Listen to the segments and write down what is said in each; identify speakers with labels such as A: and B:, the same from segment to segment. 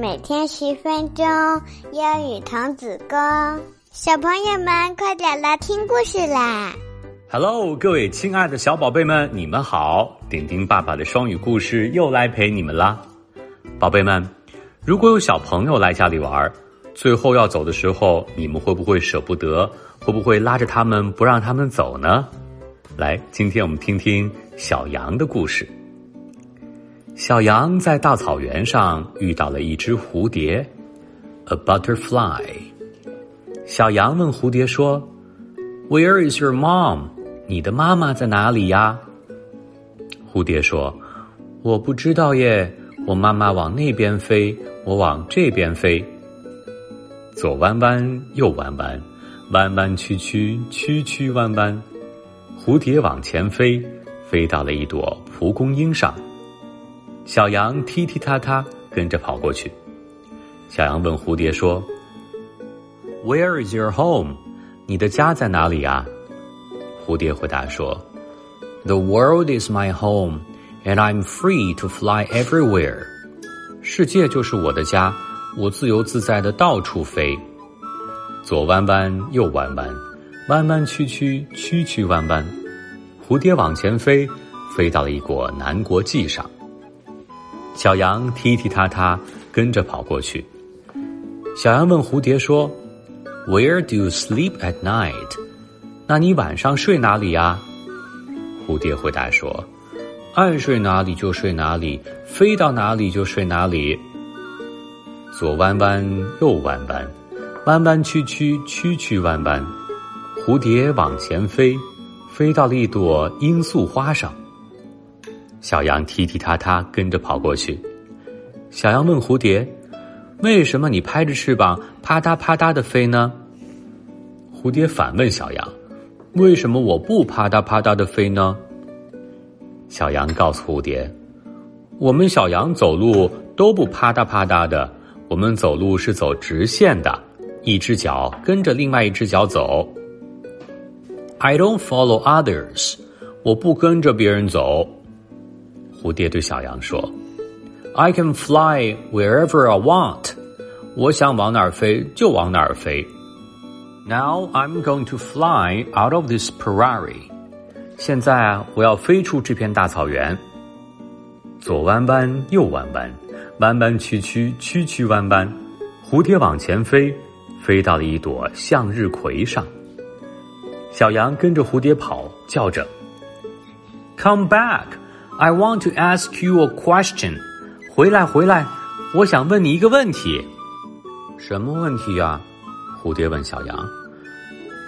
A: 每天十分钟，英语童子功。小朋友们，快点来听故事啦
B: ！Hello，各位亲爱的小宝贝们，你们好！丁丁爸爸的双语故事又来陪你们啦。宝贝们，如果有小朋友来家里玩，最后要走的时候，你们会不会舍不得？会不会拉着他们不让他们走呢？来，今天我们听听小羊的故事。小羊在大草原上遇到了一只蝴蝶，a butterfly。小羊问蝴蝶说：“Where is your mom？你的妈妈在哪里呀？”蝴蝶说：“我不知道耶，我妈妈往那边飞，我往这边飞，左弯弯，右弯弯，弯弯曲曲，曲曲弯弯。”蝴蝶往前飞，飞到了一朵蒲公英上。小羊踢踢踏踏跟着跑过去。小羊问蝴蝶说：“Where is your home？你的家在哪里啊？”蝴蝶回答说：“The world is my home, and I'm free to fly everywhere。世界就是我的家，我自由自在的到处飞。左弯弯，右弯弯，弯弯曲曲，曲曲弯弯。蝴蝶往前飞，飞到了一国南国际上。”小羊踢踢踏踏跟着跑过去。小羊问蝴蝶说：“Where do you sleep at night？那你晚上睡哪里呀？”蝴蝶回答说：“爱睡哪里就睡哪里，飞到哪里就睡哪里。左弯弯，右弯弯，弯弯曲曲，曲曲弯弯。蝴蝶往前飞，飞到了一朵罂粟花上。”小羊踢踢踏踏跟着跑过去。小羊问蝴蝶：“为什么你拍着翅膀啪嗒啪嗒的飞呢？”蝴蝶反问小羊：“为什么我不啪嗒啪嗒的飞呢？”小羊告诉蝴蝶：“我们小羊走路都不啪嗒啪嗒的，我们走路是走直线的，一只脚跟着另外一只脚走。”I don't follow others，我不跟着别人走。蝴蝶对小羊说：“I can fly wherever I want，我想往哪儿飞就往哪儿飞。Now I'm going to fly out of this prairie。现在啊，我要飞出这片大草原。左弯弯，右弯弯，弯弯曲曲，曲曲弯弯。蝴蝶往前飞，飞到了一朵向日葵上。小羊跟着蝴蝶跑，叫着：‘Come back！’ I want to ask you a question。回来，回来，我想问你一个问题。什么问题呀？蝴蝶问小羊。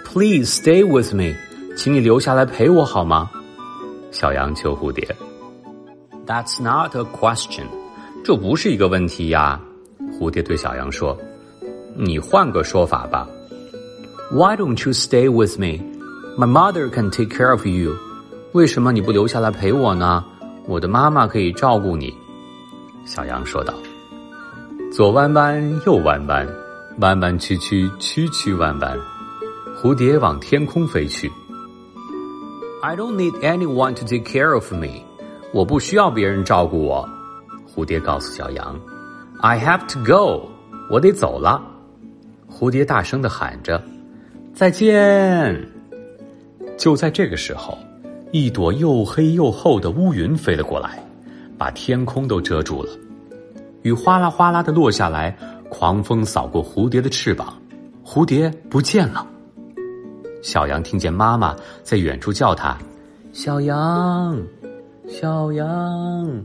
B: Please stay with me，请你留下来陪我好吗？小羊求蝴蝶。That's not a question，这不是一个问题呀。蝴蝶对小羊说：“你换个说法吧。Why don't you stay with me? My mother can take care of you。为什么你不留下来陪我呢？” 我的妈妈可以照顾你，小羊说道。左弯弯，右弯弯，弯弯曲曲，曲曲弯弯。蝴蝶往天空飞去。I don't need anyone to take care of me。我不需要别人照顾我。蝴蝶告诉小羊。I have to go。我得走了。蝴蝶大声的喊着：“再见！”就在这个时候。一朵又黑又厚的乌云飞了过来，把天空都遮住了。雨哗啦哗啦的落下来，狂风扫过蝴蝶的翅膀，蝴蝶不见了。小羊听见妈妈在远处叫它：“小羊，小羊。”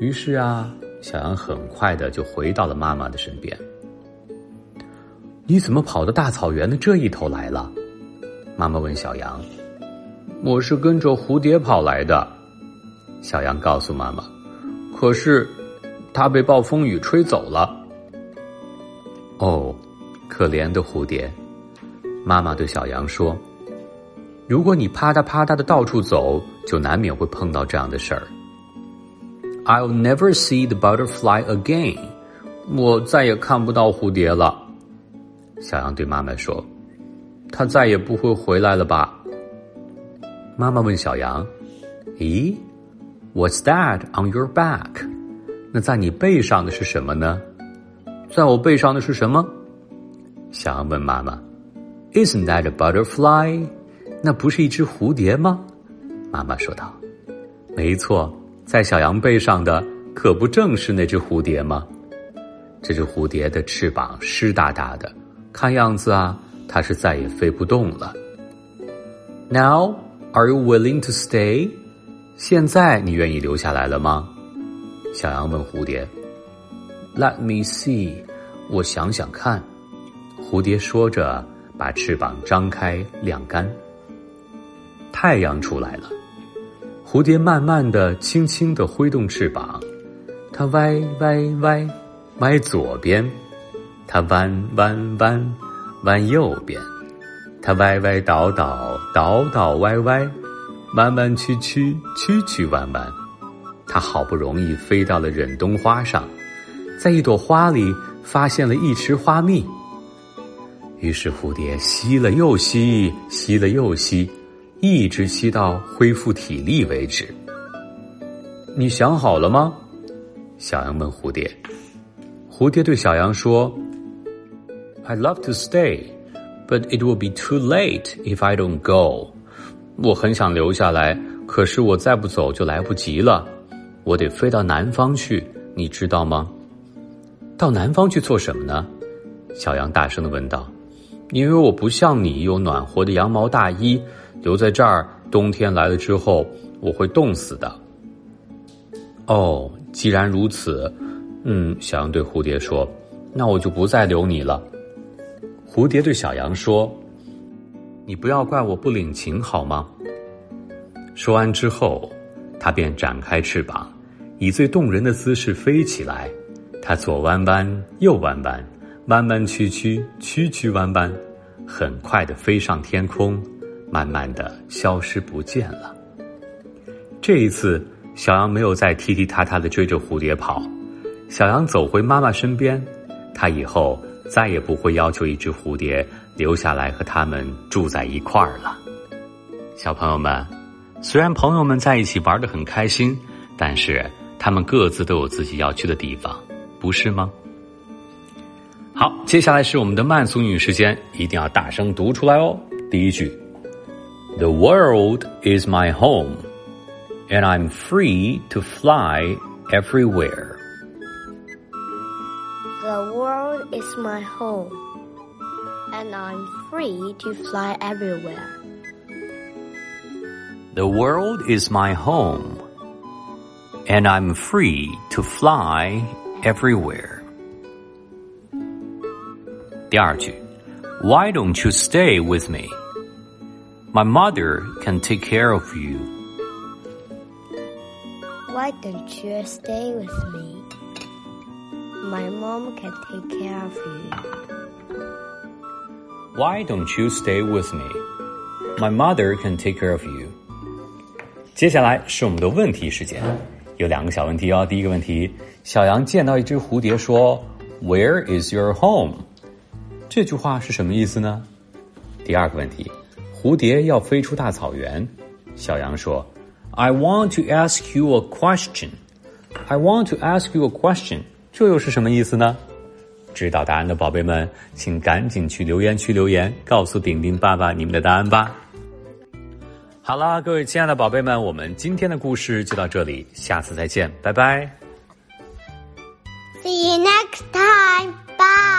B: 于是啊，小羊很快的就回到了妈妈的身边。你怎么跑到大草原的这一头来了？妈妈问小羊。我是跟着蝴蝶跑来的，小羊告诉妈妈。可是，它被暴风雨吹走了。哦，可怜的蝴蝶！妈妈对小羊说：“如果你啪嗒啪嗒的到处走，就难免会碰到这样的事儿。” I'll never see the butterfly again。我再也看不到蝴蝶了。小羊对妈妈说：“它再也不会回来了吧？”妈妈问小羊：“咦，What's that on your back？那在你背上的是什么呢？”在我背上的是什么？小羊问妈妈：“Isn't that a butterfly？” 那不是一只蝴蝶吗？妈妈说道：“没错，在小羊背上的可不正是那只蝴蝶吗？这只蝴蝶的翅膀湿哒哒的，看样子啊，它是再也飞不动了。Now, are you willing to stay？现在你愿意留下来了吗？”小羊问蝴蝶。“Let me see，我想想看。”蝴蝶说着，把翅膀张开晾干。太阳出来了，蝴蝶慢慢的、轻轻的挥动翅膀，它歪歪歪，歪左边；它弯弯弯，弯右边；它歪歪倒倒，倒倒歪歪，弯弯曲曲，曲曲弯弯。它好不容易飞到了忍冬花上，在一朵花里发现了一池花蜜。于是蝴蝶吸了又吸，吸了又吸。一直吸到恢复体力为止。你想好了吗？小羊问蝴蝶。蝴蝶对小羊说：“I love to stay, but it will be too late if I don't go。”我很想留下来，可是我再不走就来不及了。我得飞到南方去，你知道吗？到南方去做什么呢？小羊大声的问道：“因为我不像你有暖和的羊毛大衣。”留在这儿，冬天来了之后，我会冻死的。哦，既然如此，嗯，小羊对蝴蝶说：“那我就不再留你了。”蝴蝶对小羊说：“你不要怪我不领情，好吗？”说完之后，它便展开翅膀，以最动人的姿势飞起来。它左弯弯，右弯弯，弯弯曲曲，曲曲弯弯，很快的飞上天空。慢慢的消失不见了。这一次，小羊没有再踢踢踏踏的追着蝴蝶跑，小羊走回妈妈身边。它以后再也不会要求一只蝴蝶留下来和他们住在一块儿了。小朋友们，虽然朋友们在一起玩的很开心，但是他们各自都有自己要去的地方，不是吗？好，接下来是我们的慢速英语时间，一定要大声读出来哦。第一句。The world is my home, and I'm free to fly everywhere.
A: is my home, and I'm free to fly everywhere.
B: The world is my home, and I'm free to fly everywhere. 第二句, Why don't you stay with me? My mother can take care of you.
A: Why don't you stay with me? My mom can take care of you.
B: Why don't you stay with me? My mother can take care of you. 接下来是我们的问题时间，有两个小问题哦。第一个问题，小羊见到一只蝴蝶说：“Where is your home？” 这句话是什么意思呢？第二个问题。蝴蝶要飞出大草原，小羊说：“I want to ask you a question. I want to ask you a question。” 这又是什么意思呢？知道答案的宝贝们，请赶紧去留言区留言，告诉丁丁爸爸你们的答案吧。好了，各位亲爱的宝贝们，我们今天的故事就到这里，下次再见，拜拜。
A: See you next time. Bye.